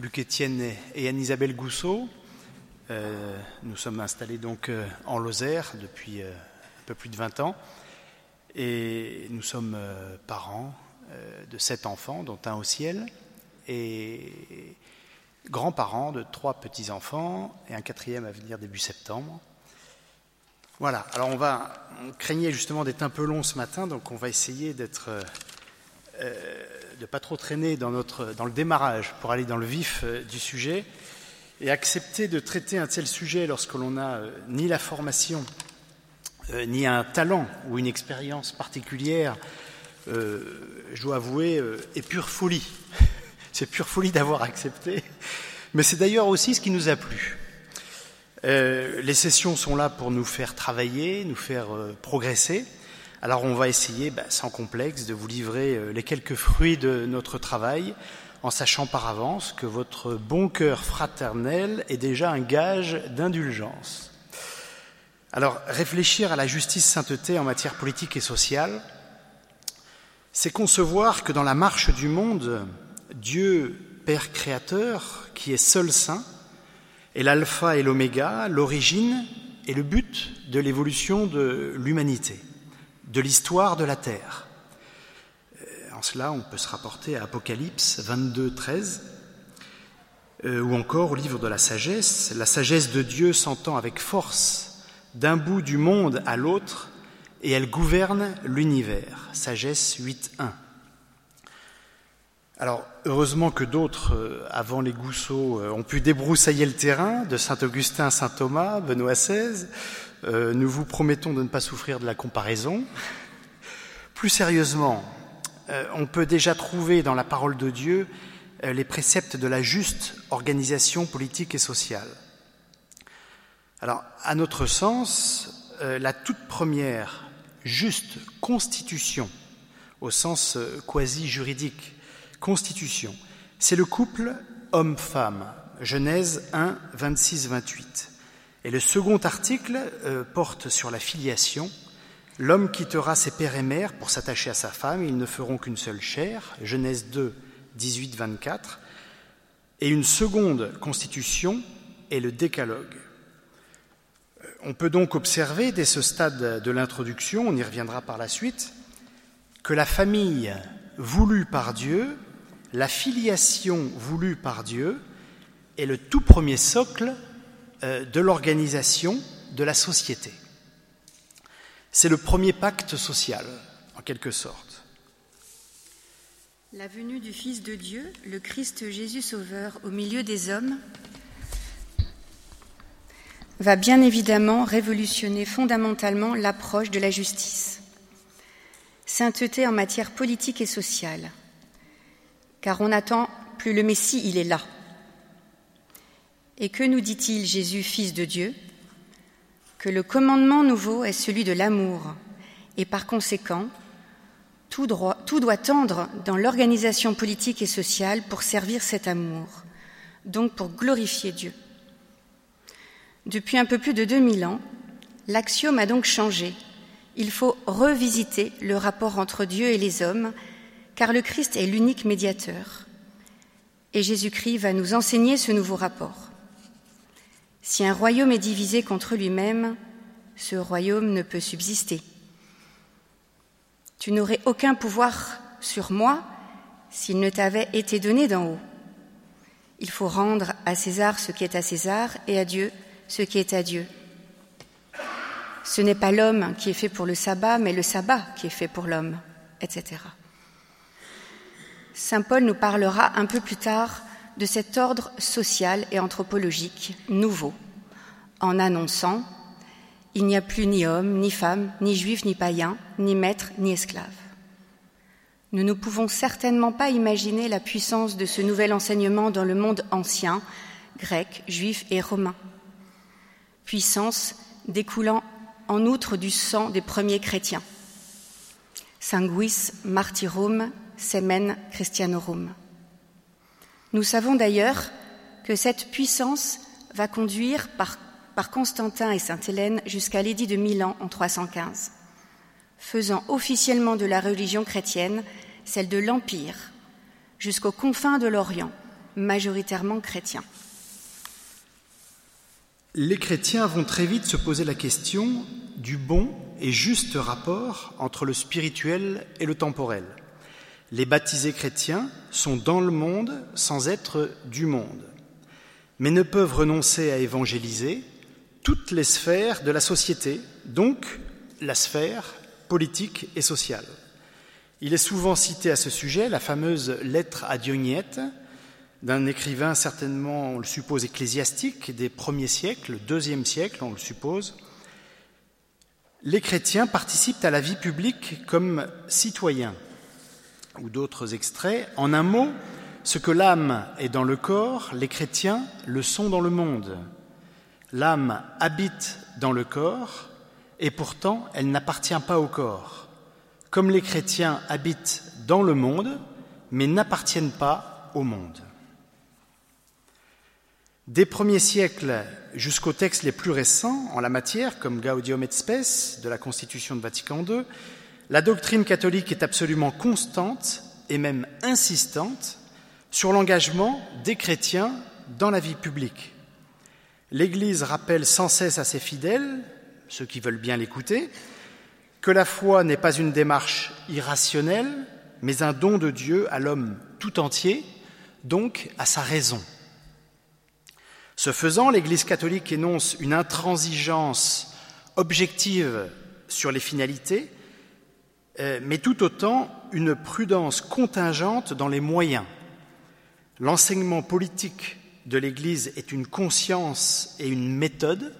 Luc Etienne et Anne-Isabelle Gousseau. Euh, nous sommes installés donc euh, en Lozère depuis euh, un peu plus de 20 ans et nous sommes parents de sept enfants, dont un au ciel, et grands-parents de trois petits-enfants et un quatrième à venir début septembre. Voilà, alors on va, on craignait justement d'être un peu long ce matin, donc on va essayer d'être de ne pas trop traîner dans, notre, dans le démarrage pour aller dans le vif euh, du sujet et accepter de traiter un tel sujet lorsque l'on n'a euh, ni la formation, euh, ni un talent ou une expérience particulière, je dois avouer, est pure folie. c'est pure folie d'avoir accepté, mais c'est d'ailleurs aussi ce qui nous a plu. les sessions sont là pour nous faire travailler, nous faire progresser. Alors on va essayer, bah, sans complexe, de vous livrer euh, les quelques fruits de notre travail, en sachant par avance que votre bon cœur fraternel est déjà un gage d'indulgence. Alors réfléchir à la justice sainteté en matière politique et sociale, c'est concevoir que dans la marche du monde, Dieu, Père créateur, qui est seul saint, est l'alpha et l'oméga, l'origine et le but de l'évolution de l'humanité de l'histoire de la Terre. Euh, en cela, on peut se rapporter à Apocalypse 22, 13, euh, ou encore au livre de la sagesse. La sagesse de Dieu s'entend avec force d'un bout du monde à l'autre, et elle gouverne l'univers. Sagesse 8, 1. Alors, heureusement que d'autres, euh, avant les Gousseaux, ont pu débroussailler le terrain, de Saint-Augustin Saint-Thomas, Benoît XVI, euh, nous vous promettons de ne pas souffrir de la comparaison. Plus sérieusement, euh, on peut déjà trouver dans la parole de Dieu euh, les préceptes de la juste organisation politique et sociale. Alors, à notre sens, la toute première juste constitution, au sens quasi-juridique, constitution, c'est le couple homme-femme, Genèse 1, 26-28. Et le second article euh, porte sur la filiation. L'homme quittera ses pères et mères pour s'attacher à sa femme, ils ne feront qu'une seule chair. Genèse 2, 18, 24. Et une seconde constitution est le décalogue. Euh, on peut donc observer dès ce stade de l'introduction, on y reviendra par la suite, que la famille voulue par Dieu, la filiation voulue par Dieu, est le tout premier socle de l'organisation de la société. C'est le premier pacte social, en quelque sorte. La venue du Fils de Dieu, le Christ Jésus Sauveur, au milieu des hommes, va bien évidemment révolutionner fondamentalement l'approche de la justice. Sainteté en matière politique et sociale, car on n'attend plus le Messie, il est là. Et que nous dit-il Jésus, Fils de Dieu? Que le commandement nouveau est celui de l'amour, et par conséquent, tout, doit tendre dans l'organisation politique et sociale pour servir cet amour, donc pour glorifier Dieu. Depuis un peu plus de 2000 ans, l'axiome a donc changé. Il faut revisiter le rapport entre Dieu et les hommes, car le Christ est l'unique médiateur. Et Jésus-Christ va nous enseigner ce nouveau rapport. Si un royaume est divisé contre lui-même, ce royaume ne peut subsister. Tu n'aurais aucun pouvoir sur moi s'il ne t'avait été donné d'en haut. Il faut rendre à César ce qui est à César et à Dieu ce qui est à Dieu. Ce n'est pas l'homme qui est fait pour le sabbat, mais le sabbat qui est fait pour l'homme, etc. Saint Paul nous parlera un peu plus tard de cet ordre social et anthropologique nouveau, en annonçant Il n'y a plus ni homme, ni femme, ni juif, ni païen, ni maître, ni esclave. Nous ne pouvons certainement pas imaginer la puissance de ce nouvel enseignement dans le monde ancien, grec, juif et romain. Puissance découlant en outre du sang des premiers chrétiens. Sanguis martyrum semen christianorum. Nous savons d'ailleurs que cette puissance va conduire par, Constantin et Sainte-Hélène jusqu'à l'édit de Milan en 315, faisant officiellement de la religion chrétienne celle de l'Empire, jusqu'aux confins de l'Orient, majoritairement chrétiens. Les chrétiens vont très vite se poser la question du bon et juste rapport entre le spirituel et le temporel. Les baptisés chrétiens sont dans le monde sans être du monde, mais ne peuvent renoncer à évangéliser toutes les sphères de la société, donc la sphère politique et sociale. Il est souvent cité à ce sujet la fameuse lettre à Dionyette d'un écrivain certainement, on le suppose, ecclésiastique des premiers siècles, deuxième siècle, on le suppose. Les chrétiens participent à la vie publique comme citoyens, ou d'autres extraits. En un mot, ce que l'âme est dans le corps, les chrétiens le sont dans le monde. L'âme habite dans le corps, et pourtant elle n'appartient pas au corps comme les chrétiens habitent dans le monde, mais n'appartiennent pas au monde. Des premiers siècles jusqu'aux textes les plus récents en la matière, comme Gaudium et Spes de la Constitution de Vatican II, la doctrine catholique est absolument constante et même insistante sur l'engagement des chrétiens dans la vie publique. L'Église rappelle sans cesse à ses fidèles, ceux qui veulent bien l'écouter, que la foi n'est pas une démarche irrationnelle, mais un don de Dieu à l'homme tout entier, donc à sa raison. Ce faisant, l'Église catholique énonce une intransigeance objective sur les finalités, mais tout autant une prudence contingente dans les moyens. L'enseignement politique de l'Église est une conscience et une méthode,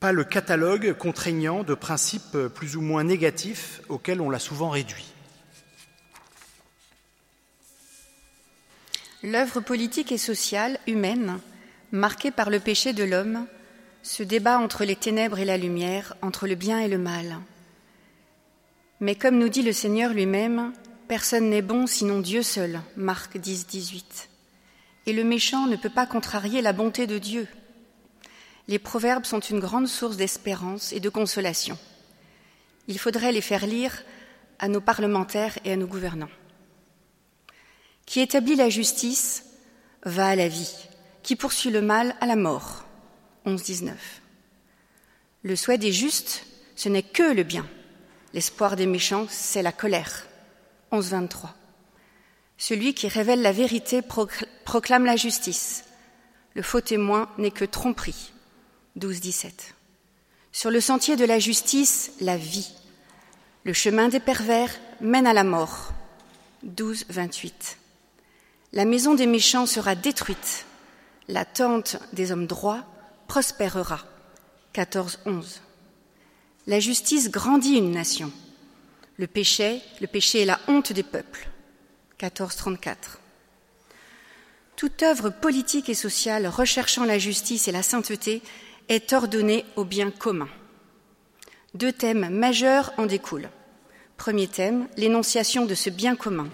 pas le catalogue contraignant de principes plus ou moins négatifs auxquels on l'a souvent réduit. L'œuvre politique et sociale humaine, marquée par le péché de l'homme, se débat entre les ténèbres et la lumière, entre le bien et le mal. Mais comme nous dit le Seigneur lui-même, personne n'est bon sinon Dieu seul, Marc 10, 18. Et le méchant ne peut pas contrarier la bonté de Dieu les proverbes sont une grande source d'espérance et de consolation. Il faudrait les faire lire à nos parlementaires et à nos gouvernants. Qui établit la justice va à la vie, qui poursuit le mal à la mort. 11-19. Le souhait des justes, ce n'est que le bien. L'espoir des méchants, c'est la colère. 11-23. Celui qui révèle la vérité proclame la justice. Le faux témoin n'est que tromperie. 12, 17. Sur le sentier de la justice, la vie. Le chemin des pervers mène à la mort. 12, 28. La maison des méchants sera détruite. La tente des hommes droits prospérera. 14, 11. La justice grandit une nation. Le péché, le péché est la honte des peuples. 14, 34. Toute œuvre politique et sociale recherchant la justice et la sainteté est ordonné au bien commun. Deux thèmes majeurs en découlent. Premier thème, l'énonciation de ce bien commun,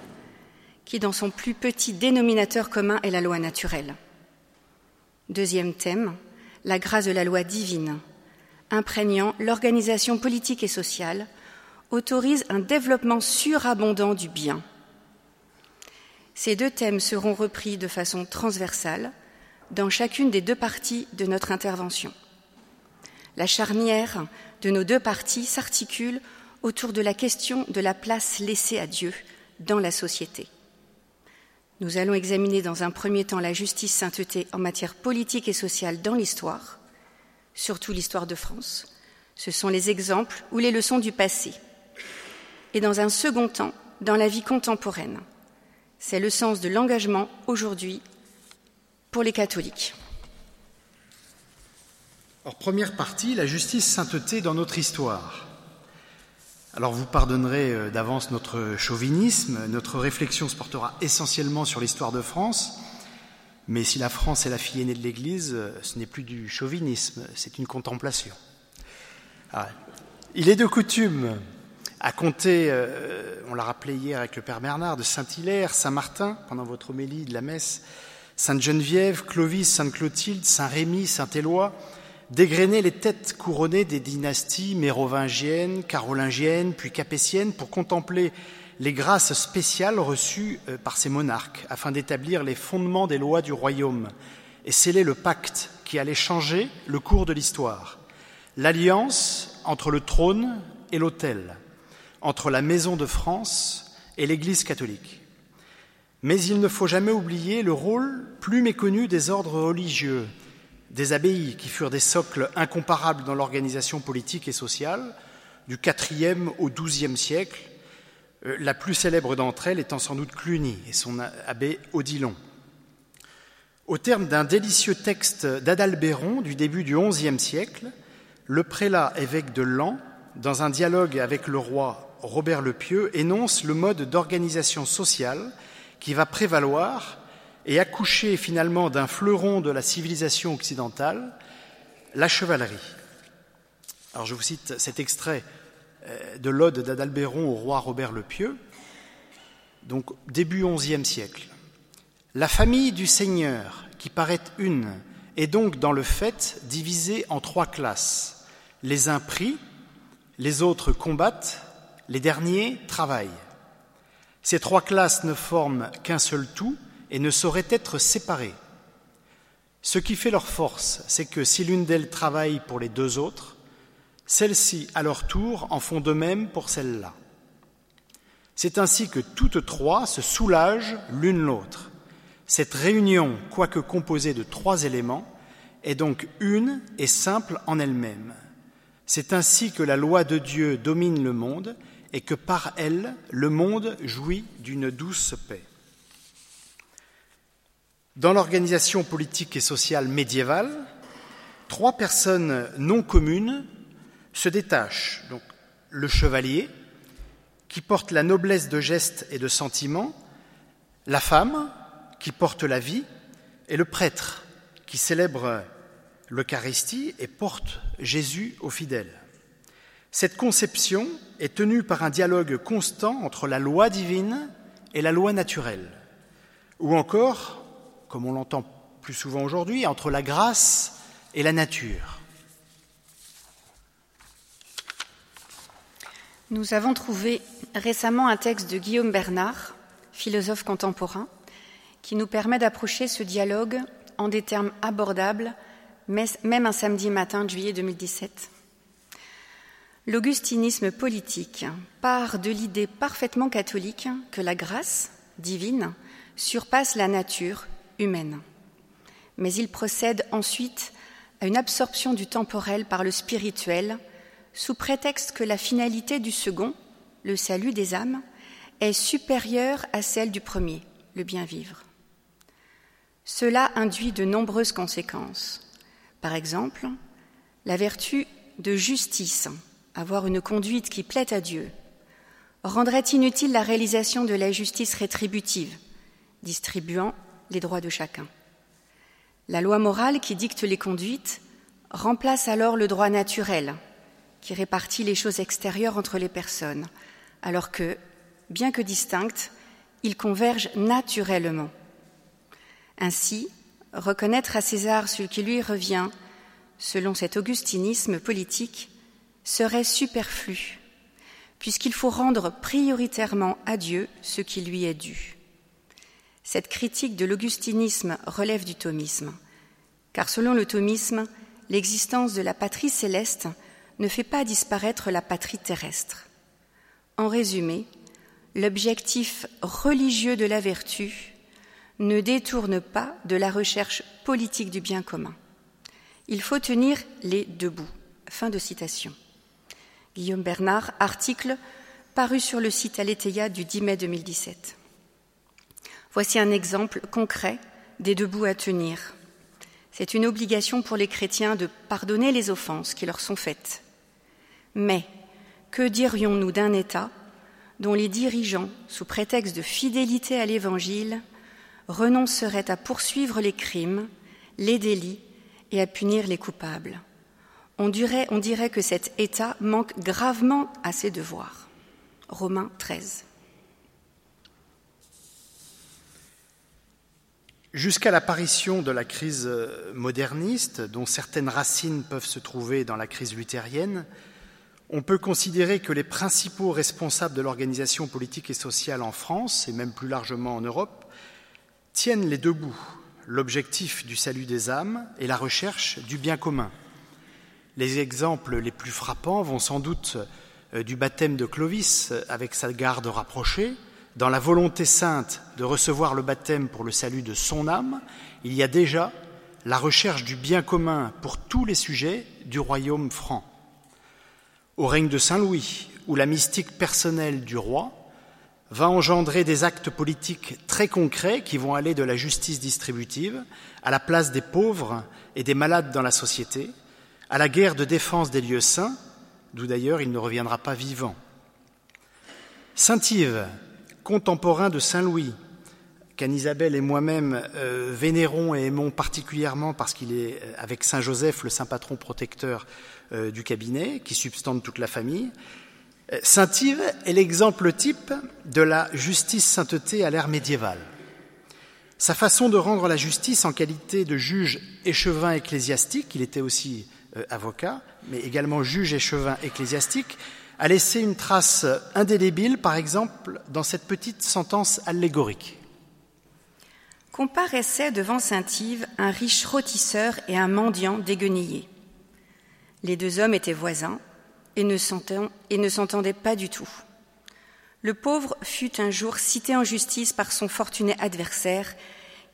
qui dans son plus petit dénominateur commun est la loi naturelle. Deuxième thème, la grâce de la loi divine, imprégnant l'organisation politique et sociale, autorise un développement surabondant du bien. Ces deux thèmes seront repris de façon transversale dans chacune des deux parties de notre intervention. La charnière de nos deux parties s'articule autour de la question de la place laissée à Dieu dans la société. Nous allons examiner dans un premier temps la justice sainteté en matière politique et sociale dans l'histoire, surtout l'histoire de France. Ce sont les exemples ou les leçons du passé. Et dans un second temps, dans la vie contemporaine. C'est le sens de l'engagement aujourd'hui pour les catholiques. Alors, première partie, la justice sainteté dans notre histoire. Alors vous pardonnerez euh, d'avance notre chauvinisme, notre réflexion se portera essentiellement sur l'histoire de France, mais si la France est la fille aînée de l'Église, euh, ce n'est plus du chauvinisme, c'est une contemplation. Ah, il est de coutume à compter, euh, on l'a rappelé hier avec le Père Bernard, de Saint-Hilaire, Saint-Martin, pendant votre homélie de la messe, Sainte-Geneviève, Clovis, Sainte-Clotilde, Saint-Rémy, Saint-Éloi, dégrainer les têtes couronnées des dynasties mérovingiennes, carolingiennes, puis capétiennes pour contempler les grâces spéciales reçues euh, par ces monarques afin d'établir les fondements des lois du royaume et sceller le pacte qui allait changer le cours de l'histoire, l'alliance entre le trône et l'autel, entre la maison de France et l'Église catholique. Mais il ne faut jamais oublier le rôle plus méconnu des ordres religieux, des abbayes qui furent des socles incomparables dans l'organisation politique et sociale du IVe au XIIe siècle, la plus célèbre d'entre elles étant sans doute Cluny et son abbé Odilon. Au terme d'un délicieux texte d'Adalbéron du début du XIe siècle, le prélat évêque de Lens, dans un dialogue avec le roi Robert le Pieux, énonce le mode d'organisation sociale qui va prévaloir et accoucher finalement d'un fleuron de la civilisation occidentale, la chevalerie. Alors je vous cite cet extrait euh, de l'Ode d'Adalbéron au roi Robert le Pieux, donc début XIe siècle. La famille du Seigneur, qui paraît une, est donc dans le fait divisée en trois classes. Les uns prient, les autres combattent, les derniers travaillent. Ces trois classes ne forment qu'un seul tout et ne sauraient être séparées. Ce qui fait leur force, c'est que si l'une d'elles travaille pour les deux autres, celles-ci, à leur tour, en font de même pour celle-là. C'est ainsi que toutes trois se soulagent l'une l'autre. Cette réunion, quoique composée de trois éléments, est donc une et simple en elle-même. C'est ainsi que la loi de Dieu domine le monde et que par elle, le monde jouit d'une douce paix. Dans l'organisation politique et sociale médiévale, trois personnes non communes se détachent. Donc, le chevalier, qui porte la noblesse de gestes et de sentiments, la femme, qui porte la vie, et le prêtre, qui célèbre l'Eucharistie et porte Jésus aux fidèles. Cette conception est tenue par un dialogue constant entre la loi divine et la loi naturelle, ou encore, comme on l'entend plus souvent aujourd'hui, entre la grâce et la nature. Nous avons trouvé récemment un texte de Guillaume Bernard, philosophe contemporain, qui nous permet d'approcher ce dialogue en des termes abordables, même un samedi matin de juillet 2017. L'augustinisme politique part de l'idée parfaitement catholique que la grâce divine surpasse la nature humaine. Mais il procède ensuite à une absorption du temporel par le spirituel, sous prétexte que la finalité du second, le salut des âmes, est supérieure à celle du premier, le bien vivre. Cela induit de nombreuses conséquences. Par exemple, la vertu de justice avoir une conduite qui plaît à Dieu, rendrait inutile la réalisation de la justice rétributive, distribuant les droits de chacun. La loi morale qui dicte les conduites remplace alors le droit naturel, qui répartit les choses extérieures entre les personnes, alors que, bien que distincts, ils convergent naturellement. Ainsi, reconnaître à César ce qui lui revient, selon cet augustinisme politique, serait superflu, puisqu'il faut rendre prioritairement à Dieu ce qui lui est dû. Cette critique de l'augustinisme relève du thomisme, car selon le thomisme, l'existence de la patrie céleste ne fait pas disparaître la patrie terrestre. En résumé, l'objectif religieux de la vertu ne détourne pas de la recherche politique du bien commun. Il faut tenir les deux bouts. Fin de citation. Guillaume Bernard, article paru sur le site Aletheia du 10 mai 2017. Voici un exemple concret des deux bouts à tenir. C'est une obligation pour les chrétiens de pardonner les offenses qui leur sont faites. Mais que dirions-nous d'un État dont les dirigeants, sous prétexte de fidélité à l'Évangile, renonceraient à poursuivre les crimes, les délits et à punir les coupables? On dirait, que cet État manque gravement à ses devoirs. Romains 13. Jusqu'à l'apparition de la crise moderniste, dont certaines racines peuvent se trouver dans la crise luthérienne, on peut considérer que les principaux responsables de l'organisation politique et sociale en France, et même plus largement en Europe, tiennent les deux bouts, l'objectif du salut des âmes et la recherche du bien commun. Les exemples les plus frappants vont sans doute euh, du baptême de Clovis avec sa garde rapprochée, dans la volonté sainte de recevoir le baptême pour le salut de son âme, il y a déjà la recherche du bien commun pour tous les sujets du royaume franc. Au règne de Saint Louis, où la mystique personnelle du roi va engendrer des actes politiques très concrets qui vont aller de la justice distributive à la place des pauvres et des malades dans la société, à la guerre de défense des lieux saints, d'où d'ailleurs il ne reviendra pas vivant. Saint Yves, contemporain de Saint Louis, qu'Anne-Isabelle et moi-même euh, vénérons et aimons particulièrement parce qu'il est, euh, avec Saint Joseph, le saint patron protecteur euh, du cabinet, qui substante toute la famille. Saint Yves est l'exemple type de la justice sainteté à l'ère médiévale. Sa façon de rendre la justice en qualité de juge échevin ecclésiastique, il était aussi avocat, mais également juge échevin ecclésiastique, a laissé une trace indélébile, par exemple, dans cette petite sentence allégorique comparaissaient devant Saint-Yves un riche rôtisseur et un mendiant déguenillé. Les deux hommes étaient voisins et ne s'entendaient pas du tout. Le pauvre fut un jour cité en justice par son fortuné adversaire,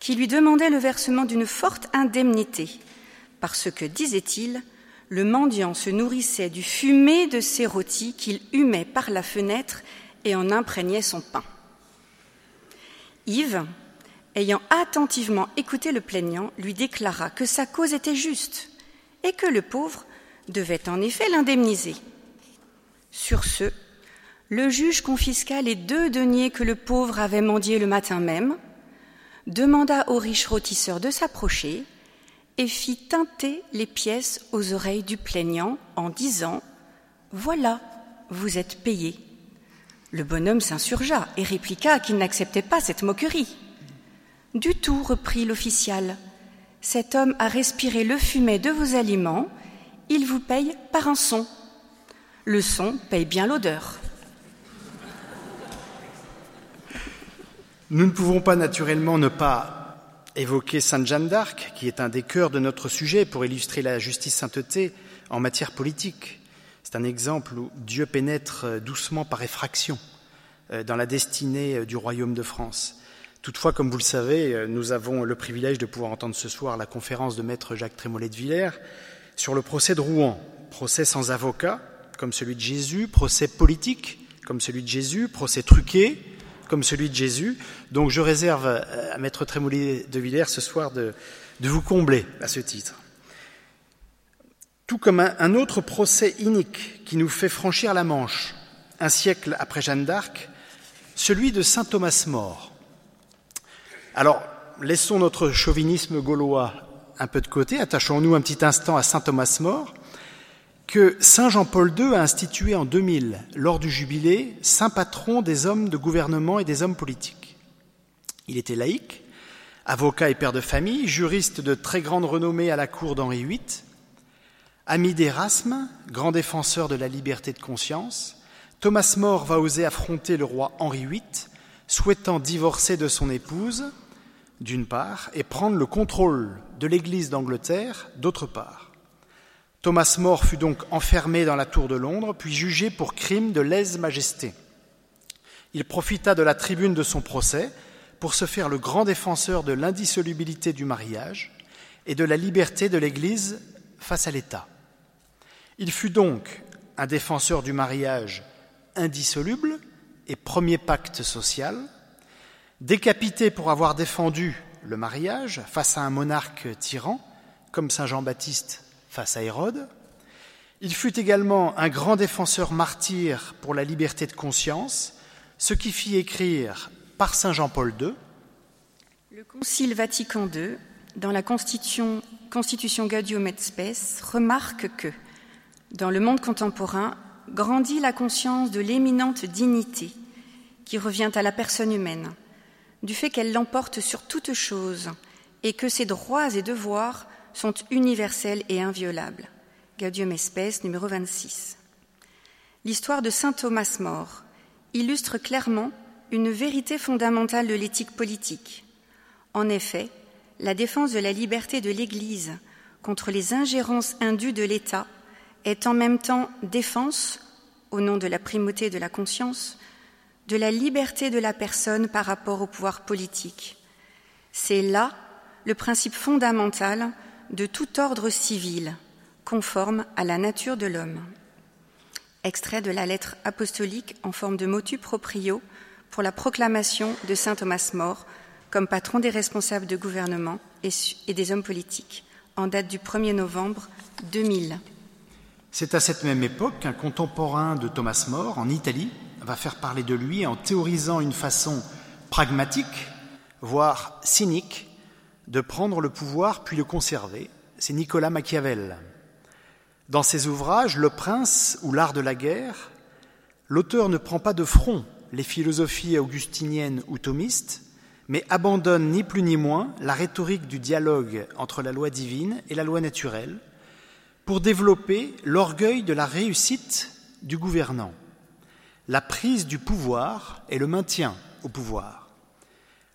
qui lui demandait le versement d'une forte indemnité, parce que, disait-il, le mendiant se nourrissait du fumet de ses rôtis qu'il humait par la fenêtre et en imprégnait son pain. Yves, ayant attentivement écouté le plaignant, lui déclara que sa cause était juste et que le pauvre devait en effet l'indemniser. Sur ce, le juge confisqua les deux deniers que le pauvre avait mendiés le matin même, demanda au riche rôtisseur de s'approcher et fit teinter les pièces aux oreilles du plaignant en disant Voilà, vous êtes payé. Le bonhomme s'insurgea et répliqua qu'il n'acceptait pas cette moquerie. Du tout, reprit l'official. Cet homme a respiré le fumet de vos aliments, il vous paye par un son. Le son paye bien l'odeur. Nous ne pouvons pas naturellement ne pas évoquer Sainte Jeanne d'Arc, qui est un des cœurs de notre sujet pour illustrer la justice sainteté en matière politique. C'est un exemple où Dieu pénètre doucement par effraction euh, dans la destinée euh, du royaume de France. Toutefois, comme vous le savez, euh, nous avons le privilège de pouvoir entendre ce soir la conférence de maître Jacques Trémollet de Villers sur le procès de Rouen, procès sans avocat, comme celui de Jésus, procès politique, comme celui de Jésus, procès truqué, comme celui de Jésus. Donc je réserve à maître Trémollet de Villers ce soir de, vous combler à ce titre. Tout comme un autre procès inique qui nous fait franchir la Manche, un siècle après Jeanne d'Arc, celui de Saint Thomas More. Alors, laissons notre chauvinisme gaulois un peu de côté, attachons-nous un petit instant à Saint Thomas More, que Saint Jean-Paul II a institué en 2000, lors du jubilé, saint patron des hommes de gouvernement et des hommes politiques. Il était laïque, avocat et père de famille, juriste de très grande renommée à la cour d'Henri VIII, ami d'Erasme, grand défenseur de la liberté de conscience, Thomas More va oser affronter le roi Henri VIII, souhaitant divorcer de son épouse, d'une part, et prendre le contrôle de l'Église d'Angleterre, d'autre part. Thomas More fut donc enfermé dans la tour de Londres, puis jugé pour crime de lèse-majesté. Il profita de la tribune de son procès pour se faire le grand défenseur de l'indissolubilité du mariage et de la liberté de l'Église face à l'État. Il fut donc un défenseur du mariage indissoluble et premier pacte social, décapité pour avoir défendu le mariage face à un monarque tyran, comme Saint Jean-Baptiste face à Hérode. Il fut également un grand défenseur martyr pour la liberté de conscience, ce qui fit écrire par Saint Jean-Paul II Le Concile Vatican II, dans la Constitution, Constitution Gaudium et Spes, remarque que, dans le monde contemporain, grandit la conscience de l'éminente dignité qui revient à la personne humaine, du fait qu'elle l'emporte sur toute chose et que ses droits et devoirs sont universels et inviolables. Gaudium Espèce numéro 26. L'histoire de saint Thomas More illustre clairement une vérité fondamentale de l'éthique politique. En effet, la défense de la liberté de l'Église contre les ingérences indues de l'État est en même temps défense, au nom de la primauté de la conscience, de la liberté de la personne par rapport au pouvoir politique. C'est là le principe fondamental de tout ordre civil, conforme à la nature de l'homme. Extrait de la lettre apostolique en forme de motu proprio pour la proclamation de saint Thomas More comme patron des responsables de gouvernement et des hommes politiques, en date du 1er novembre 2000. C'est à cette même époque qu'un contemporain de Thomas More, en Italie, va faire parler de lui en théorisant une façon pragmatique, voire cynique, de prendre le pouvoir puis le conserver. C'est Nicolas Machiavel. Dans ses ouvrages Le Prince ou L'Art de la guerre, l'auteur ne prend pas de front les philosophies augustiniennes ou thomistes, mais abandonne ni plus ni moins la rhétorique du dialogue entre la loi divine et la loi naturelle pour développer l'orgueil de la réussite du gouvernant, la prise du pouvoir et le maintien au pouvoir.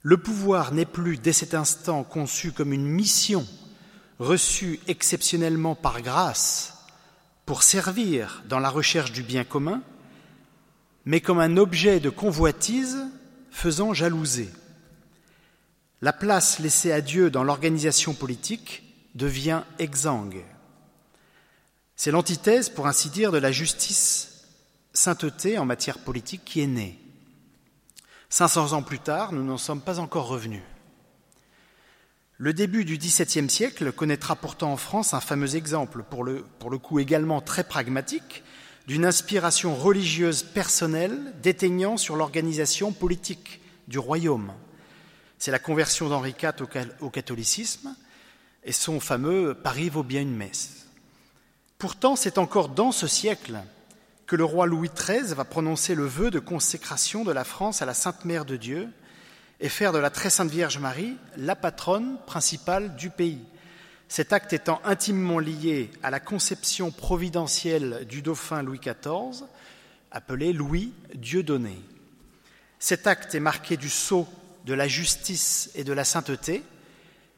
Le pouvoir n'est plus dès cet instant conçu comme une mission reçue exceptionnellement par grâce pour servir dans la recherche du bien commun, mais comme un objet de convoitise faisant jalouser. La place laissée à Dieu dans l'organisation politique devient exsangue. C'est l'antithèse, pour ainsi dire, de la justice sainteté en matière politique qui est née. 500 ans plus tard, nous n'en sommes pas encore revenus. Le début du XVIIe siècle connaîtra pourtant en France un fameux exemple, pour le, pour le coup également très pragmatique, d'une inspiration religieuse personnelle déteignant sur l'organisation politique du royaume. C'est la conversion d'Henri IV au catholicisme et son fameux Paris vaut bien une messe. Pourtant, c'est encore dans ce siècle le roi Louis XIII va prononcer le vœu de consécration de la France à la Sainte Mère de Dieu et faire de la Très Sainte Vierge Marie la patronne principale du pays. Cet acte étant intimement lié à la conception providentielle du dauphin Louis XIV, appelé Louis Dieudonné. Cet acte est marqué du sceau de la justice et de la sainteté,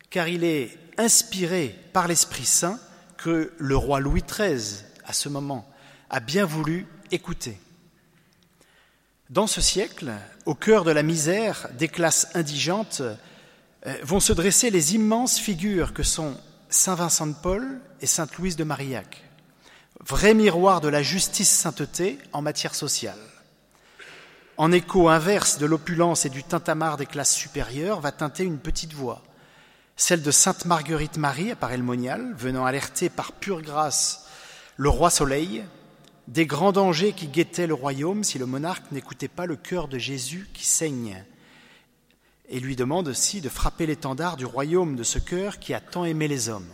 car il est inspiré par l'Esprit Saint que le roi Louis XIII, à ce moment, a bien voulu écouter. Dans ce siècle, au cœur de la misère des classes indigentes, euh, vont se dresser les immenses figures que sont Saint Vincent de Paul et Sainte Louise de Marillac, vrai miroir de la justice sainteté en matière sociale. En écho inverse de l'opulence et du tintamarre des classes supérieures va teinter une petite voix, celle de Sainte Marguerite Marie à Paray-le-Monial, venant alerter par pure grâce le roi Soleil des grands dangers qui guettaient le royaume si le monarque n'écoutait pas le cœur de Jésus qui saigne, et lui demande aussi de frapper l'étendard du royaume de ce cœur qui a tant aimé les hommes.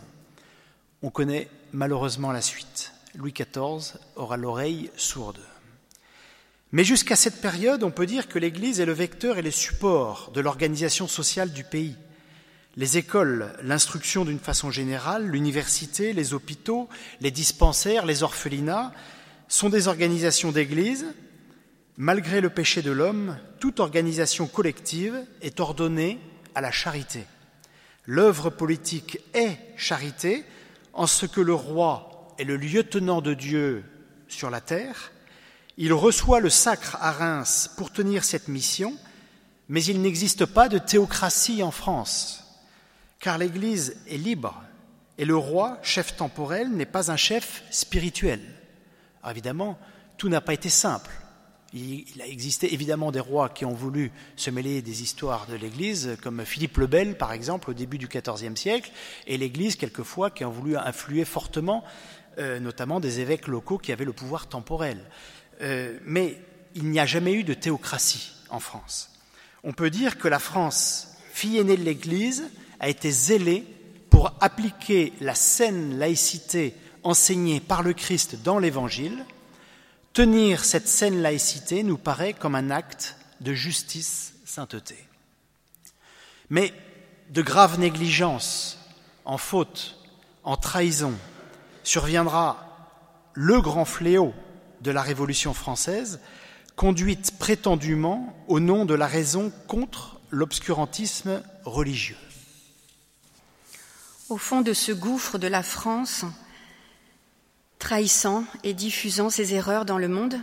On connaît malheureusement la suite. Louis XIV aura l'oreille sourde. Mais jusqu'à cette période, on peut dire que l'Église est le vecteur et le support de l'organisation sociale du pays. Les écoles, l'instruction d'une façon générale, l'université, les hôpitaux, les dispensaires, les orphelinats sont des organisations d'église. Malgré le péché de l'homme, toute organisation collective est ordonnée à la charité. L'œuvre politique est charité en ce que le roi est le lieutenant de Dieu sur la terre. Il reçoit le sacre à Reims pour tenir cette mission, mais il n'existe pas de théocratie en France car l'Église est libre et le roi, chef temporel, n'est pas un chef spirituel. Alors évidemment, tout n'a pas été simple. Il a existé évidemment des rois qui ont voulu se mêler des histoires de l'Église, comme Philippe le Bel, par exemple, au début du XIVe siècle, et l'Église, quelquefois, qui ont voulu influer fortement, euh, notamment des évêques locaux qui avaient le pouvoir temporel. Euh, mais il n'y a jamais eu de théocratie en France. On peut dire que la France, fille aînée de l'Église, a été zélé pour appliquer la saine laïcité enseignée par le Christ dans l'Évangile, tenir cette saine laïcité nous paraît comme un acte de justice sainteté. Mais de graves négligences, en faute, en trahison, surviendra le grand fléau de la Révolution française, conduite prétendument au nom de la raison contre l'obscurantisme religieux. Au fond de ce gouffre de la France, trahissant et diffusant ses erreurs dans le monde,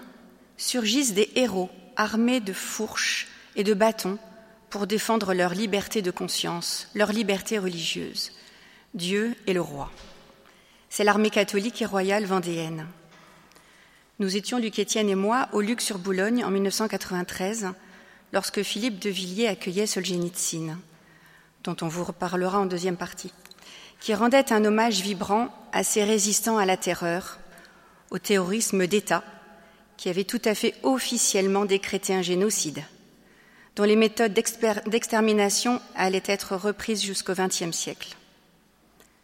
surgissent des héros armés de fourches et de bâtons pour défendre leur liberté de conscience, leur liberté religieuse, Dieu et le roi. C'est l'armée catholique et royale vendéenne. Nous étions, Luc Étienne et moi, au Luc sur Boulogne en 1993, lorsque Philippe de Villiers accueillait Solzhenitsyn, dont on vous reparlera en deuxième partie, qui rendait un hommage vibrant à ces résistants à la terreur, au terrorisme d'État, qui avait tout à fait officiellement décrété un génocide, dont les méthodes d'extermination allaient être reprises jusqu'au XXe siècle.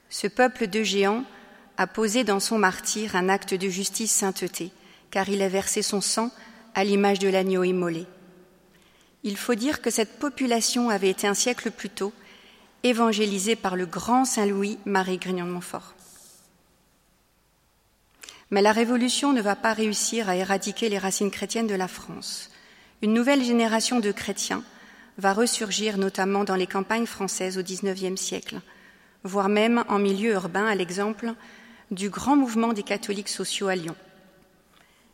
Ce peuple de géants a posé dans son martyr un acte de justice sainteté, car il a versé son sang à l'image de l'agneau immolé. Il faut dire que cette population avait été un siècle plus tôt évangélisée par le grand Saint Louis Marie Grignon de Montfort. Mais la Révolution ne va pas réussir à éradiquer les racines chrétiennes de la France. Une nouvelle génération de chrétiens va ressurgir notamment dans les campagnes françaises au XIXe siècle, voire même en milieu urbain, à l'exemple du grand mouvement des catholiques sociaux à Lyon.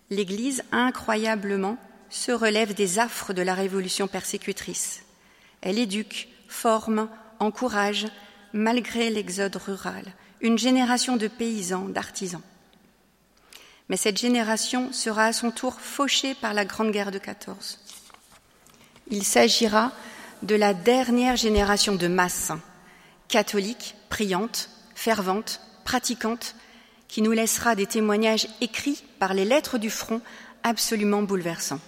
L'Église, incroyablement, se relève des affres de la révolution persécutrice. Elle éduque, forme, encourage, malgré l'exode rural, une génération de paysans, d'artisans. Mais cette génération sera à son tour fauchée par la Grande Guerre de 14. Il s'agira de la dernière génération de masse, catholique, priante, fervente, pratiquante, qui nous laissera des témoignages écrits par les lettres du front absolument bouleversants.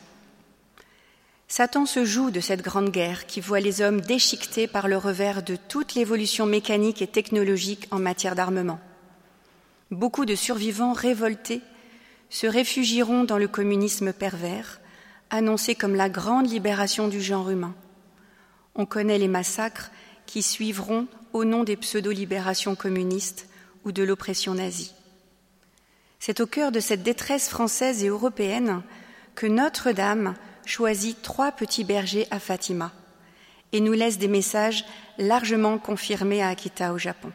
Satan se joue de cette grande guerre qui voit les hommes déchiquetés par le revers de toute l'évolution mécanique et technologique en matière d'armement. Beaucoup de survivants révoltés se réfugieront dans le communisme pervers, annoncé comme la grande libération du genre humain. On connaît les massacres qui suivront au nom des pseudo-libérations communistes ou de l'oppression nazie. C'est au cœur de cette détresse française et européenne que Notre-Dame choisit trois petits bergers à Fatima et nous laisse des messages largement confirmés à Akita au Japon.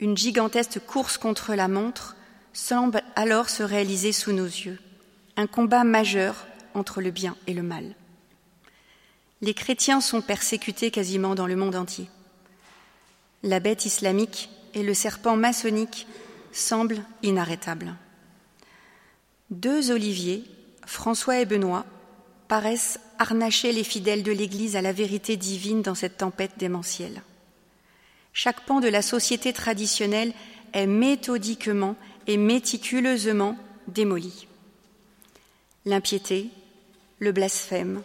Une gigantesque course contre la montre semble alors se réaliser sous nos yeux, un combat majeur entre le bien et le mal. Les chrétiens sont persécutés quasiment dans le monde entier. La bête islamique et le serpent maçonnique semble inarrêtable. Deux oliviers, François et Benoît, paraissent harnacher les fidèles de l'Église à la vérité divine dans cette tempête démentielle. Chaque pan de la société traditionnelle est méthodiquement et méticuleusement démoli. L'impiété, le blasphème,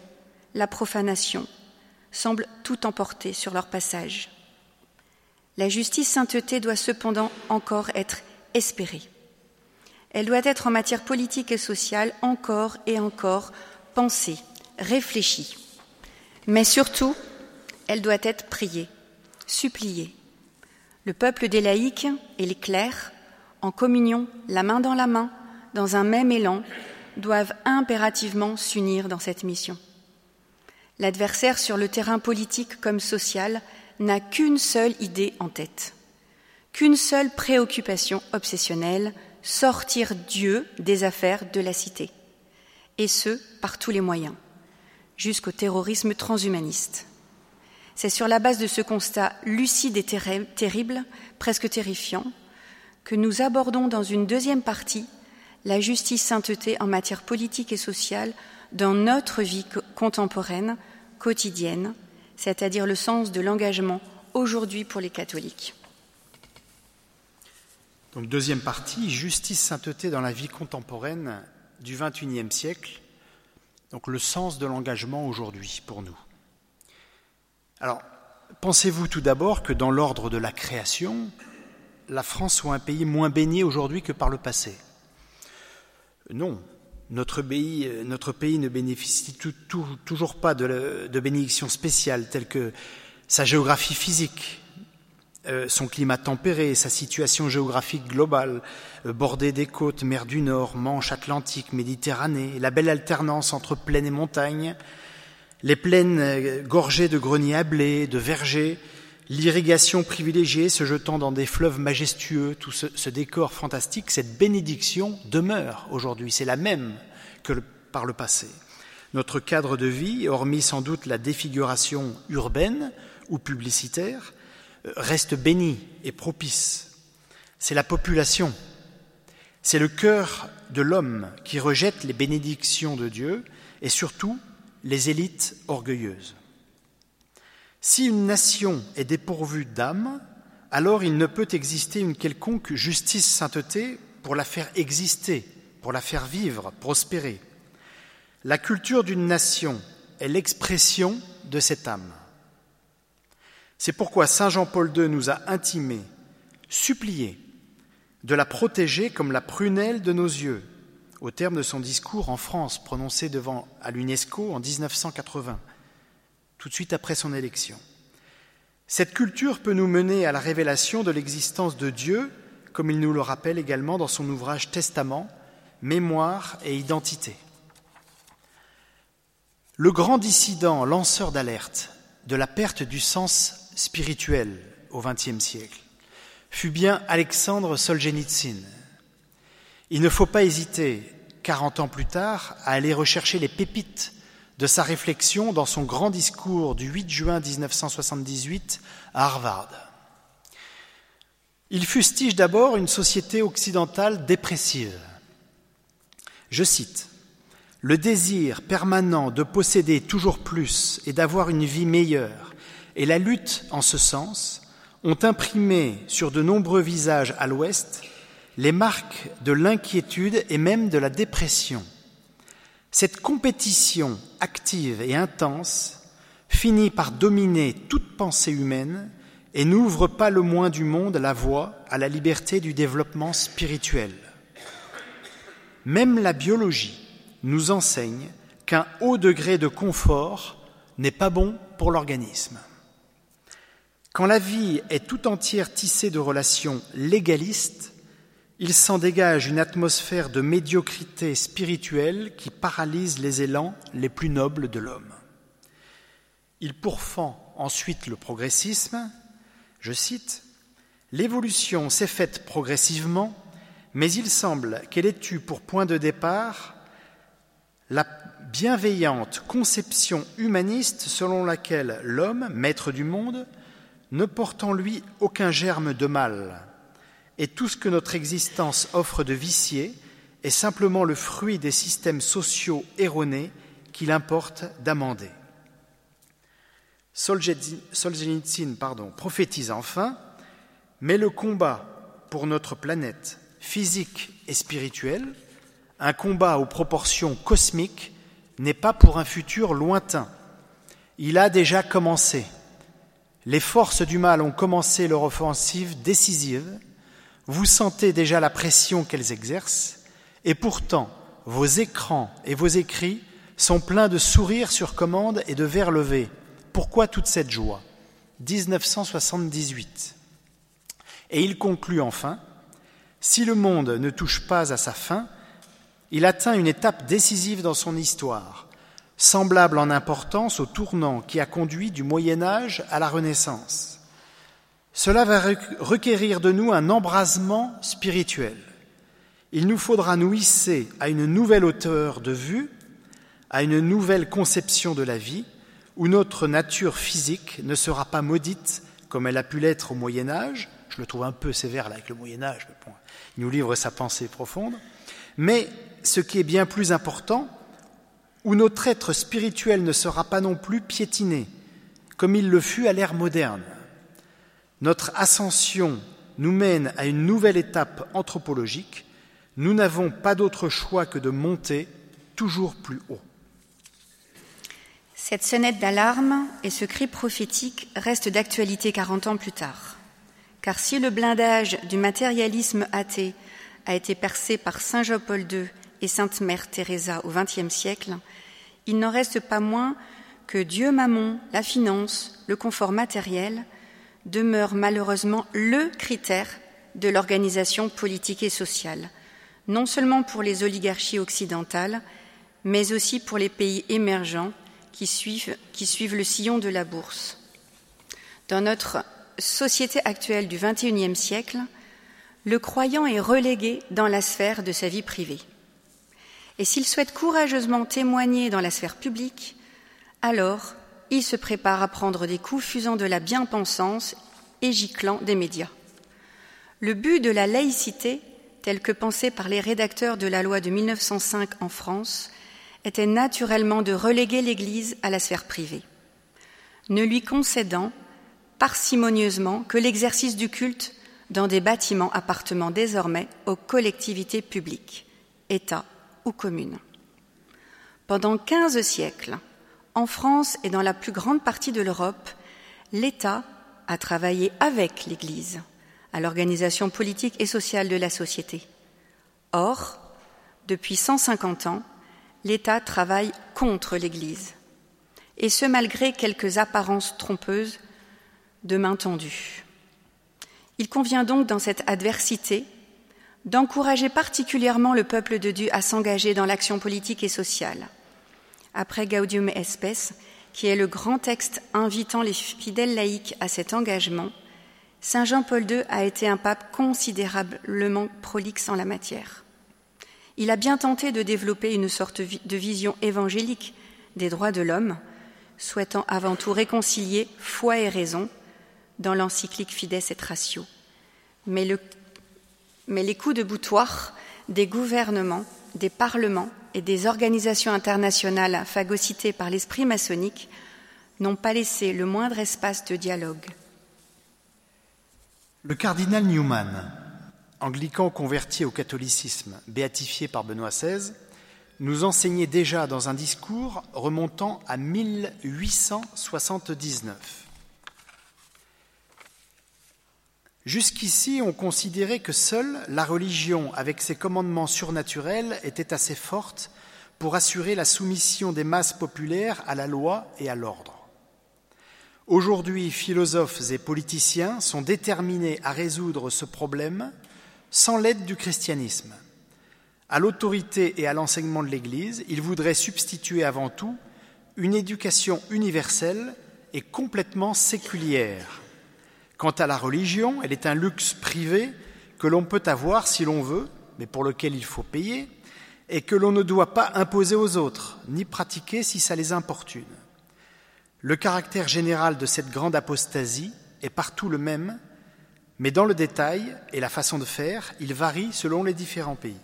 la profanation semblent tout emporter sur leur passage. La justice sainteté doit cependant encore être espérée. Elle doit être en matière politique et sociale encore et encore pensée, réfléchie. Mais surtout, elle doit être priée, suppliée. Le peuple des laïcs et les clercs, en communion, la main dans la main, dans un même élan, doivent impérativement s'unir dans cette mission. L'adversaire sur le terrain politique comme social n'a qu'une seule idée en tête qu'une seule préoccupation obsessionnelle, sortir Dieu des affaires de la cité, et ce, par tous les moyens, jusqu'au terrorisme transhumaniste. C'est sur la base de ce constat lucide et terrible, presque terrifiant, que nous abordons dans une deuxième partie la justice sainteté en matière politique et sociale dans notre vie contemporaine, quotidienne, c'est-à-dire le sens de l'engagement aujourd'hui pour les catholiques. Donc deuxième partie, justice, sainteté dans la vie contemporaine du XXIe siècle. Donc le sens de l'engagement aujourd'hui pour nous. Alors, pensez-vous tout d'abord que dans l'ordre de la création, la France soit un pays moins baigné aujourd'hui que par le passé? Non. Notre pays, ne bénéficie toujours pas de, de bénédictions spéciales telles que sa géographie physique, son climat tempéré, sa situation géographique globale, euh, bordée des côtes, mer du Nord, Manche Atlantique, Méditerranée, la belle alternance entre plaine et montagne, les plaines euh, gorgées de greniers à blé, de vergers, l'irrigation privilégiée se jetant dans des fleuves majestueux, tout ce, décor fantastique, cette bénédiction demeure aujourd'hui. C'est la même que par le passé. Notre cadre de vie, hormis sans doute la défiguration urbaine ou publicitaire, reste béni et propice. C'est la population, c'est le cœur de l'homme qui rejette les bénédictions de Dieu et surtout les élites orgueilleuses. Si une nation est dépourvue d'âme, alors il ne peut exister une quelconque justice sainteté pour la faire exister, pour la faire vivre, prospérer. La culture d'une nation est l'expression de cette âme. C'est pourquoi Saint Jean-Paul II nous a intimé, supplié, de la protéger comme la prunelle de nos yeux, au terme de son discours en France prononcé devant à l'UNESCO en 1980, tout de suite après son élection. Cette culture peut nous mener à la révélation de l'existence de Dieu, comme il nous le rappelle également dans son ouvrage Testament, Mémoire et identité. Le grand dissident, lanceur d'alerte de la perte du sens spirituel au XXe siècle fut bien Alexandre Solzhenitsyn. Il ne faut pas hésiter, 40 ans plus tard, à aller rechercher les pépites de sa réflexion dans son grand discours du 8 juin 1978 à Harvard. Il fustige d'abord une société occidentale dépressive. Je cite Le désir permanent de posséder toujours plus et d'avoir une vie meilleure et la lutte en ce sens ont imprimé sur de nombreux visages à l'Ouest les marques de l'inquiétude et même de la dépression. Cette compétition active et intense finit par dominer toute pensée humaine et n'ouvre pas le moins du monde la voie à la liberté du développement spirituel. Même la biologie nous enseigne qu'un haut degré de confort n'est pas bon pour l'organisme. Quand la vie est tout entière tissée de relations légalistes, il s'en dégage une atmosphère de médiocrité spirituelle qui paralyse les élans les plus nobles de l'homme. Il pourfend ensuite le progressisme. Je cite L'évolution s'est faite progressivement, mais il semble qu'elle ait eu pour point de départ la bienveillante conception humaniste selon laquelle l'homme, maître du monde, ne porte en lui aucun germe de mal, et tout ce que notre existence offre de vicié est simplement le fruit des systèmes sociaux erronés qu'il importe d'amender. Solzhenitsyn pardon, prophétise enfin, mais le combat pour notre planète physique et spirituelle, un combat aux proportions cosmiques, n'est pas pour un futur lointain. Il a déjà commencé les forces du mal ont commencé leur offensive décisive, vous sentez déjà la pression qu'elles exercent, et pourtant vos écrans et vos écrits sont pleins de sourires sur commande et de vers levés. Pourquoi toute cette joie? 1978. Et il conclut enfin, si le monde ne touche pas à sa fin, il atteint une étape décisive dans son histoire semblable en importance au tournant qui a conduit du Moyen Âge à la Renaissance. Cela va requérir de nous un embrasement spirituel. Il nous faudra nous hisser à une nouvelle hauteur de vue, à une nouvelle conception de la vie, où notre nature physique ne sera pas maudite comme elle a pu l'être au Moyen Âge. Je le trouve un peu sévère là avec le Moyen Âge, il nous livre sa pensée profonde. Mais ce qui est bien plus important, où notre être spirituel ne sera pas non plus piétiné, comme il le fut à l'ère moderne. Notre ascension nous mène à une nouvelle étape anthropologique. Nous n'avons pas d'autre choix que de monter toujours plus haut. Cette sonnette d'alarme et ce cri prophétique restent d'actualité 40 ans plus tard. Car si le blindage du matérialisme athée a été percé par Saint Jean-Paul II et Sainte Mère Teresa au XXe siècle, il n'en reste pas moins que Dieu Mammon, la finance, le confort matériel, demeure malheureusement le critère de l'organisation politique et sociale, non seulement pour les oligarchies occidentales, mais aussi pour les pays émergents qui suivent, qui suivent le sillon de la bourse. Dans notre société actuelle du XXIe siècle, le croyant est relégué dans la sphère de sa vie privée. Et s'il souhaite courageusement témoigner dans la sphère publique, alors il se prépare à prendre des coups fusant de la bien-pensance et giclant des médias. Le but de la laïcité, tel que pensé par les rédacteurs de la loi de 1905 en France, était naturellement de reléguer l'Église à la sphère privée, ne lui concédant parcimonieusement que l'exercice du culte dans des bâtiments appartenant désormais aux collectivités publiques, États ou communes. Pendant quinze siècles, en France et dans la plus grande partie de l'Europe, l'État a travaillé avec l'Église à l'organisation politique et sociale de la société. Or, depuis 150 ans, l'État travaille contre l'Église, et ce malgré quelques apparences trompeuses de main tendue. Il convient donc dans cette adversité d'encourager particulièrement le peuple de Dieu à s'engager dans l'action politique et sociale. Après Gaudium et Spes, qui est le grand texte invitant les fidèles laïcs à cet engagement, Saint Jean-Paul II a été un pape considérablement prolixe en la matière. Il a bien tenté de développer une sorte de vision évangélique des droits de l'homme, souhaitant avant tout réconcilier foi et raison dans l'encyclique Fides et Ratio. Mais, le, mais les coups de boutoir des gouvernements, des parlements et des organisations internationales phagocytées par l'esprit maçonnique n'ont pas laissé le moindre espace de dialogue. Le cardinal Newman, anglican converti au catholicisme, béatifié par Benoît XVI, nous enseignait déjà dans un discours remontant à 1879. Jusqu'ici, on considérait que seule la religion, avec ses commandements surnaturels, était assez forte pour assurer la soumission des masses populaires à la loi et à l'ordre. Aujourd'hui, philosophes et politiciens sont déterminés à résoudre ce problème sans l'aide du christianisme. À l'autorité et à l'enseignement de l'Église, ils voudraient substituer avant tout une éducation universelle et complètement séculière. Quant à la religion, elle est un luxe privé que l'on peut avoir si l'on veut, mais pour lequel il faut payer, et que l'on ne doit pas imposer aux autres, ni pratiquer si ça les importune. Le caractère général de cette grande apostasie est partout le même, mais dans le détail et la façon de faire, il varie selon les différents pays.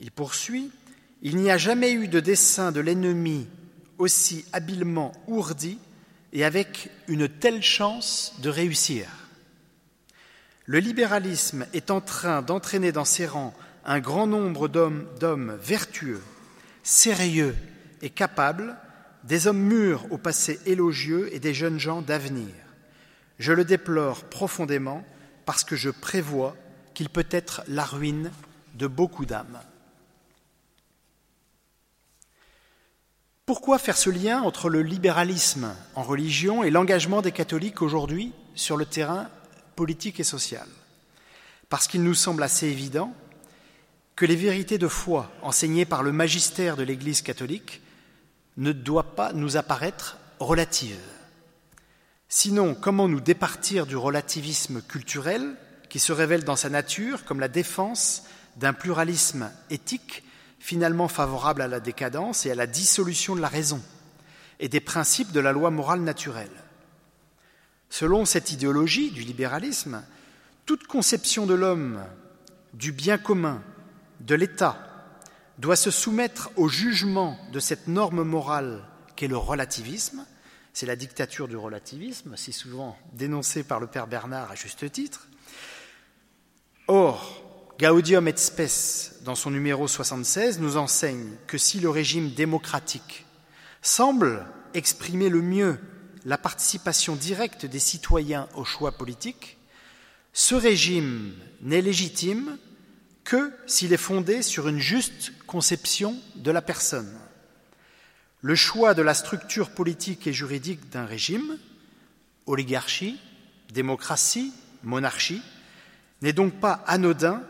Il poursuit Il n'y a jamais eu de dessein de l'ennemi aussi habilement ourdi et avec une telle chance de réussir. Le libéralisme est en train d'entraîner dans ses rangs un grand nombre d'hommes vertueux, sérieux et capables des hommes mûrs au passé élogieux et des jeunes gens d'avenir. Je le déplore profondément parce que je prévois qu'il peut être la ruine de beaucoup d'âmes. Pourquoi faire ce lien entre le libéralisme en religion et l'engagement des catholiques aujourd'hui sur le terrain politique et social? Parce qu'il nous semble assez évident que les vérités de foi enseignées par le magistère de l'Église catholique ne doit pas nous apparaître relative. Sinon, comment nous départir du relativisme culturel qui se révèle dans sa nature comme la défense d'un pluralisme éthique finalement favorable à la décadence et à la dissolution de la raison et des principes de la loi morale naturelle Selon cette idéologie du libéralisme, toute conception de l'homme, du bien commun, de l'État, doit se soumettre au jugement de cette norme morale qu'est le relativisme. C'est la dictature du relativisme, si souvent dénoncée par le père Bernard à juste titre. Or, Gaudium et Spes, dans son numéro 76, nous enseigne que si le régime démocratique semble exprimer le mieux la participation directe des citoyens aux choix politiques, ce régime n'est légitime que s'il est fondé sur une juste conception de la personne. Le choix de la structure politique et juridique d'un régime, oligarchie, démocratie, monarchie, n'est donc pas anodin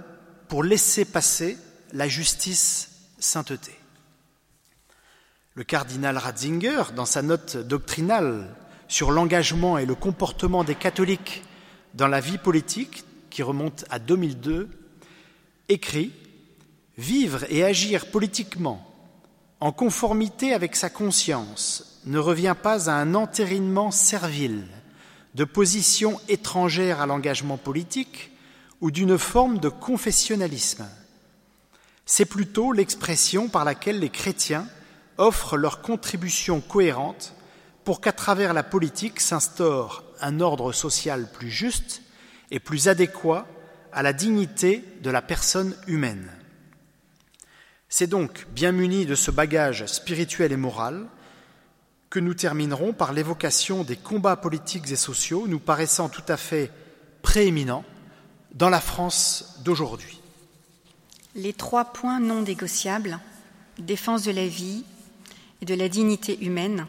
pour laisser passer la justice sainteté. Le cardinal Ratzinger, dans sa note doctrinale sur l'engagement et le comportement des catholiques dans la vie politique, qui remonte à 2002, écrit Vivre et agir politiquement en conformité avec sa conscience ne revient pas à un entérinement servile de positions étrangères à l'engagement politique ou d'une forme de confessionnalisme. C'est plutôt l'expression par laquelle les chrétiens offrent leur contribution cohérente pour qu'à travers la politique s'instaure un ordre social plus juste et plus adéquat à la dignité de la personne humaine. C'est donc bien muni de ce bagage spirituel et moral que nous terminerons par l'évocation des combats politiques et sociaux nous paraissant tout à fait prééminents dans la France d'aujourd'hui. Les trois points non négociables, défense de la vie et de la dignité humaine,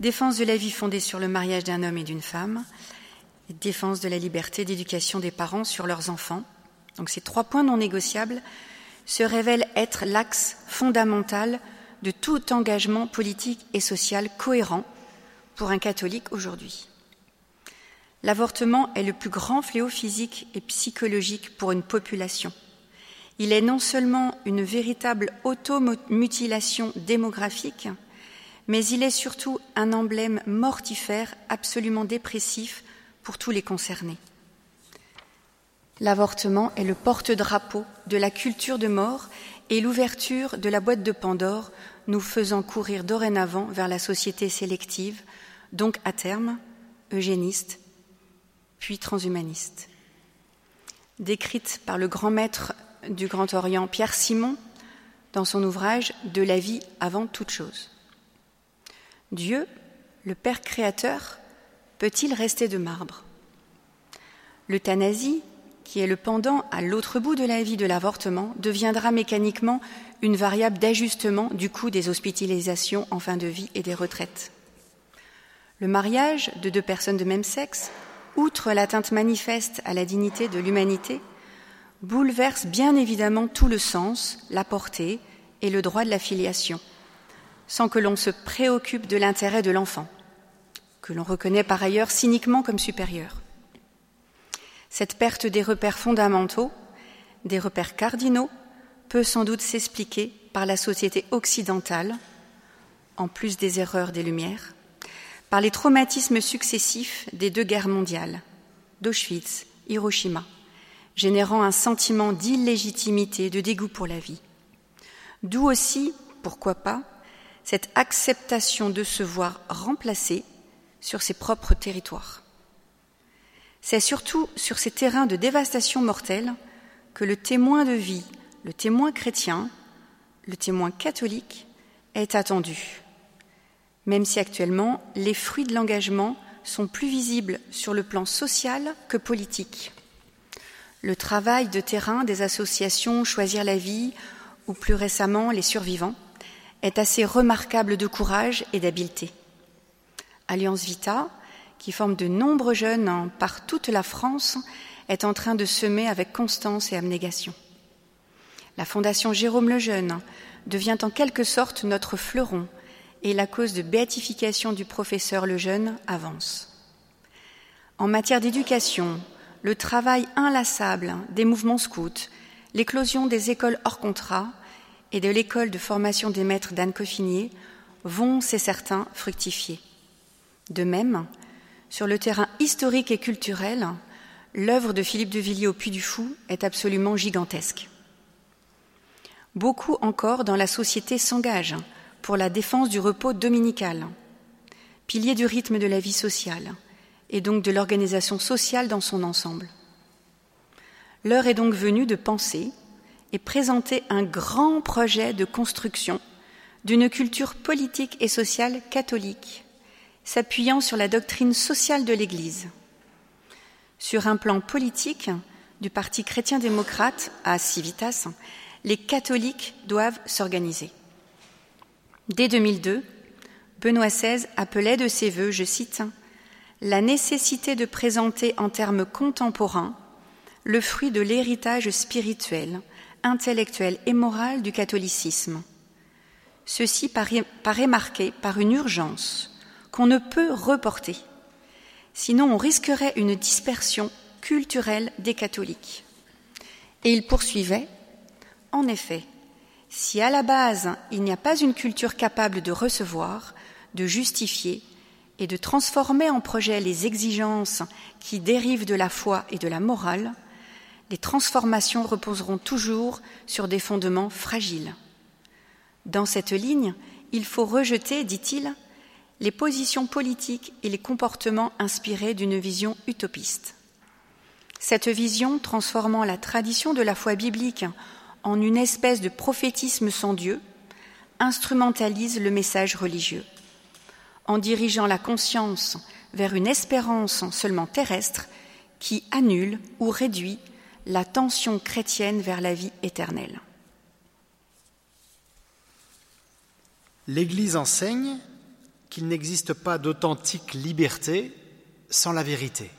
défense de la vie fondée sur le mariage d'un homme et d'une femme, défense de la liberté d'éducation des parents sur leurs enfants. Donc ces trois points non négociables se révèlent être l'axe fondamental de tout engagement politique et social cohérent pour un catholique aujourd'hui. L'avortement est le plus grand fléau physique et psychologique pour une population. Il est non seulement une véritable automutilation démographique, mais il est surtout un emblème mortifère absolument dépressif pour tous les concernés. L'avortement est le porte-drapeau de la culture de mort et l'ouverture de la boîte de Pandore, nous faisant courir dorénavant vers la société sélective, donc à terme eugéniste, puis transhumaniste. Décrite par le grand maître du Grand Orient, Pierre Simon, dans son ouvrage De la vie avant toute chose. Dieu, le Père créateur, peut-il rester de marbre? L'euthanasie, qui est le pendant à l'autre bout de la vie de l'avortement, deviendra mécaniquement une variable d'ajustement du coût des hospitalisations en fin de vie et des retraites. Le mariage de deux personnes de même sexe, outre l'atteinte manifeste à la dignité de l'humanité, bouleverse bien évidemment tout le sens, la portée et le droit de la filiation sans que l'on se préoccupe de l'intérêt de l'enfant, que l'on reconnaît par ailleurs cyniquement comme supérieur. Cette perte des repères fondamentaux, des repères cardinaux, peut sans doute s'expliquer par la société occidentale, en plus des erreurs des Lumières, par les traumatismes successifs des deux guerres mondiales, d'Auschwitz, Hiroshima, générant un sentiment d'illégitimité, de dégoût pour la vie. D'où aussi, pourquoi pas, cette acceptation de se voir remplacé sur ses propres territoires. C'est surtout sur ces terrains de dévastation mortelle que le témoin de vie, le témoin chrétien, le témoin catholique est attendu, même si actuellement les fruits de l'engagement sont plus visibles sur le plan social que politique. Le travail de terrain des associations Choisir la vie ou plus récemment les survivants est assez remarquable de courage et d'habileté. Alliance Vita, qui forme de nombreux jeunes par toute la France, est en train de semer avec constance et abnégation. La Fondation Jérôme Lejeune devient en quelque sorte notre fleuron et la cause de béatification du professeur Lejeune avance. En matière d'éducation, le travail inlassable des mouvements scouts, l'éclosion des écoles hors contrat et de l'école de formation des maîtres d'Anne Coffinier vont, c'est certain, fructifier. De même, sur le terrain historique et culturel, l'œuvre de Philippe de Villiers au Puy du Fou est absolument gigantesque. Beaucoup encore dans la société s'engagent pour la défense du repos dominical, pilier du rythme de la vie sociale et donc de l'organisation sociale dans son ensemble. L'heure est donc venue de penser et présenter un grand projet de construction d'une culture politique et sociale catholique, s'appuyant sur la doctrine sociale de l'Église. Sur un plan politique, du Parti chrétien-démocrate à Civitas, les catholiques doivent s'organiser. Dès 2002, Benoît XVI appelait de ses voeux, je cite, la nécessité de présenter en termes contemporains le fruit de l'héritage spirituel, intellectuel et moral du catholicisme. Ceci paraît marqué par une urgence qu'on ne peut reporter, sinon on risquerait une dispersion culturelle des catholiques. Et il poursuivait, en effet, si à la base il n'y a pas une culture capable de recevoir, de justifier et de transformer en projet les exigences qui dérivent de la foi et de la morale, les transformations reposeront toujours sur des fondements fragiles. Dans cette ligne, il faut rejeter, dit-il, les positions politiques et les comportements inspirés d'une vision utopiste. Cette vision, transformant la tradition de la foi biblique en une espèce de prophétisme sans Dieu, instrumentalise le message religieux. En dirigeant la conscience vers une espérance seulement terrestre qui annule ou réduit la tension chrétienne vers la vie éternelle. L'Église enseigne qu'il n'existe pas d'authentique liberté sans la vérité.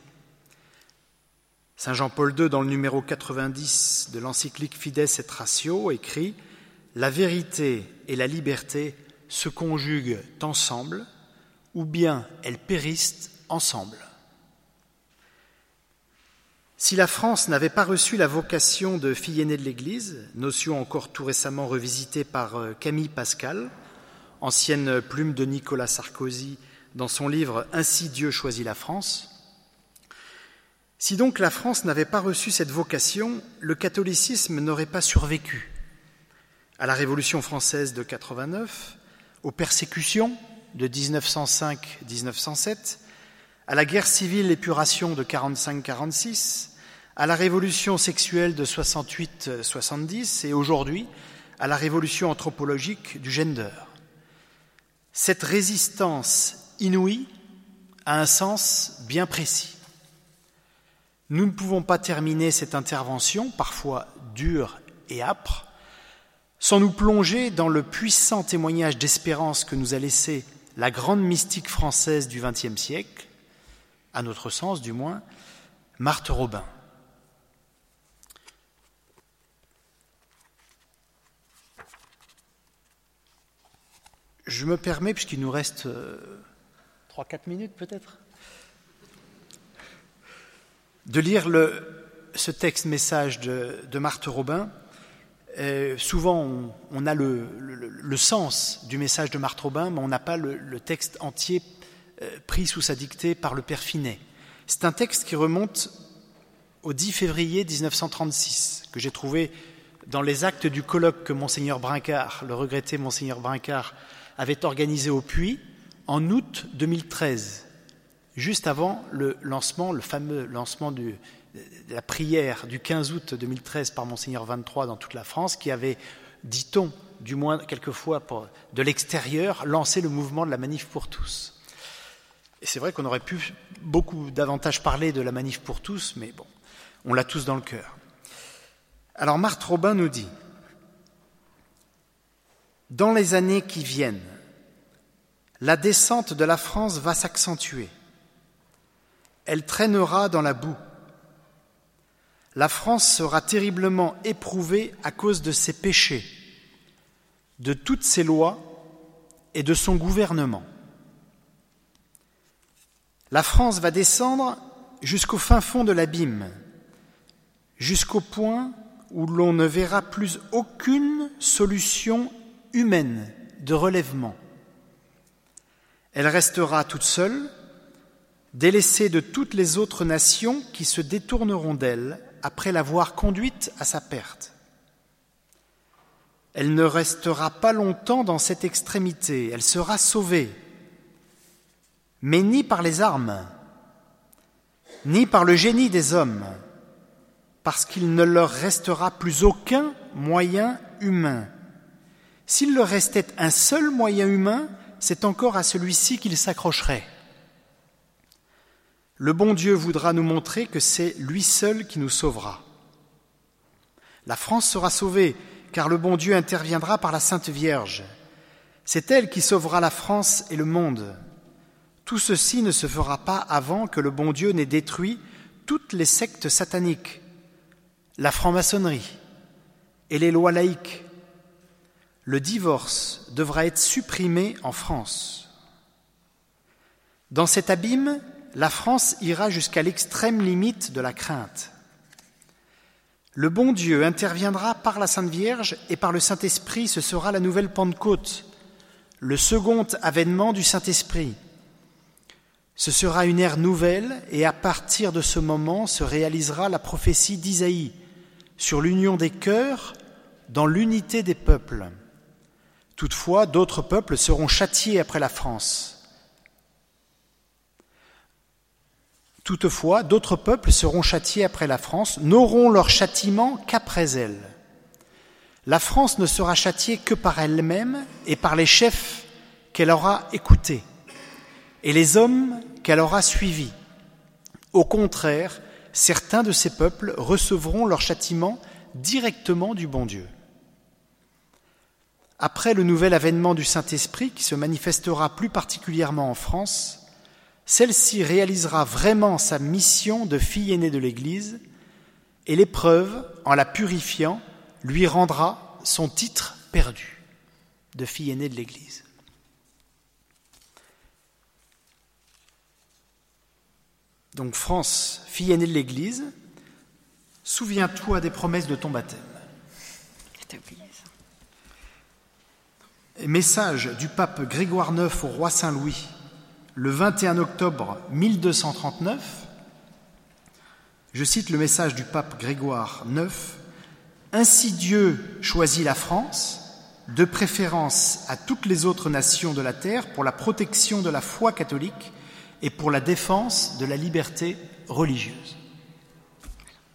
Saint Jean-Paul II, dans le numéro 90 de l'encyclique Fides et Ratio, écrit La vérité et la liberté se conjuguent ensemble, ou bien elles périssent ensemble. Si la France n'avait pas reçu la vocation de fille aînée de l'Église, notion encore tout récemment revisitée par euh, Camille Pascal, ancienne plume de Nicolas Sarkozy dans son livre Ainsi Dieu choisit la France, si donc la France n'avait pas reçu cette vocation, le catholicisme n'aurait pas survécu à la Révolution française de 89, aux persécutions de 1905-1907, à la guerre civile épuration de 45-46, à la révolution sexuelle de 68-70 et aujourd'hui à la révolution anthropologique du gender. Cette résistance inouïe a un sens bien précis. Nous ne pouvons pas terminer cette intervention, parfois dure et âpre, sans nous plonger dans le puissant témoignage d'espérance que nous a laissé la grande mystique française du XXe siècle, à notre sens du moins, Marthe Robin. Je me permets, puisqu'il nous reste 3-4 euh, minutes peut-être, de lire ce texte message de, Marthe Robin. Euh, souvent, on, a le, sens du message de Marthe Robin, mais on n'a pas le, texte entier euh, pris sous sa dictée par le père Finet. C'est un texte qui remonte au 10 février 1936, que j'ai trouvé dans les actes du colloque que Monseigneur Brincard, le regretté Monseigneur Brincard, avait organisé au Puy en août 2013, juste avant le lancement, le fameux lancement de la prière du 15 août 2013 par Monseigneur 23 dans toute la France, qui avait, dit-on, du moins quelquefois de l'extérieur, lancé le mouvement de la manif pour tous. Et c'est vrai qu'on aurait pu beaucoup davantage parler de la manif pour tous, mais bon, on l'a tous dans le cœur. Alors Marthe Robin nous dit dans les années qui viennent, la descente de la France va s'accentuer. Elle traînera dans la boue. La France sera terriblement éprouvée à cause de ses péchés, de toutes ses lois et de son gouvernement. La France va descendre jusqu'au fin fond de l'abîme, jusqu'au point où l'on ne verra plus aucune solution humaine de relèvement. Elle restera toute seule, délaissée de toutes les autres nations qui se détourneront d'elle après l'avoir conduite à sa perte. Elle ne restera pas longtemps dans cette extrémité, elle sera sauvée, mais ni par les armes, ni par le génie des hommes, parce qu'il ne leur restera plus aucun moyen humain s'il leur restait un seul moyen humain, c'est encore à celui-ci qu'il s'accrocherait. Le bon Dieu voudra nous montrer que c'est lui seul qui nous sauvera. La France sera sauvée, car le bon Dieu interviendra par la Sainte Vierge. C'est elle qui sauvera la France et le monde. Tout ceci ne se fera pas avant que le bon Dieu n'ait détruit toutes les sectes sataniques, la franc-maçonnerie et les lois laïques. Le divorce devra être supprimé en France. Dans cet abîme, la France ira jusqu'à l'extrême limite de la crainte. Le bon Dieu interviendra par la Sainte Vierge et par le Saint-Esprit, ce sera la nouvelle Pentecôte, le second avènement du Saint-Esprit. Ce sera une ère nouvelle et à partir de ce moment se réalisera la prophétie d'Isaïe sur l'union des cœurs dans l'unité des peuples. Toutefois, d'autres peuples seront châtiés après la France. Toutefois, d'autres peuples seront châtiés après la France, n'auront leur châtiment qu'après elle. La France ne sera châtiée que par elle-même et par les chefs qu'elle aura écoutés et les hommes qu'elle aura suivis. Au contraire, certains de ces peuples recevront leur châtiment directement du bon Dieu. Après le nouvel avènement du Saint-Esprit qui se manifestera plus particulièrement en France, celle-ci réalisera vraiment sa mission de fille aînée de l'Église et l'épreuve, en la purifiant, lui rendra son titre perdu de fille aînée de l'Église. Donc France, fille aînée de l'Église, souviens-toi des promesses de ton baptême. Message du pape Grégoire IX au roi Saint-Louis le 21 octobre 1239, je cite le message du pape Grégoire IX, Ainsi Dieu choisit la France, de préférence à toutes les autres nations de la terre, pour la protection de la foi catholique et pour la défense de la liberté religieuse.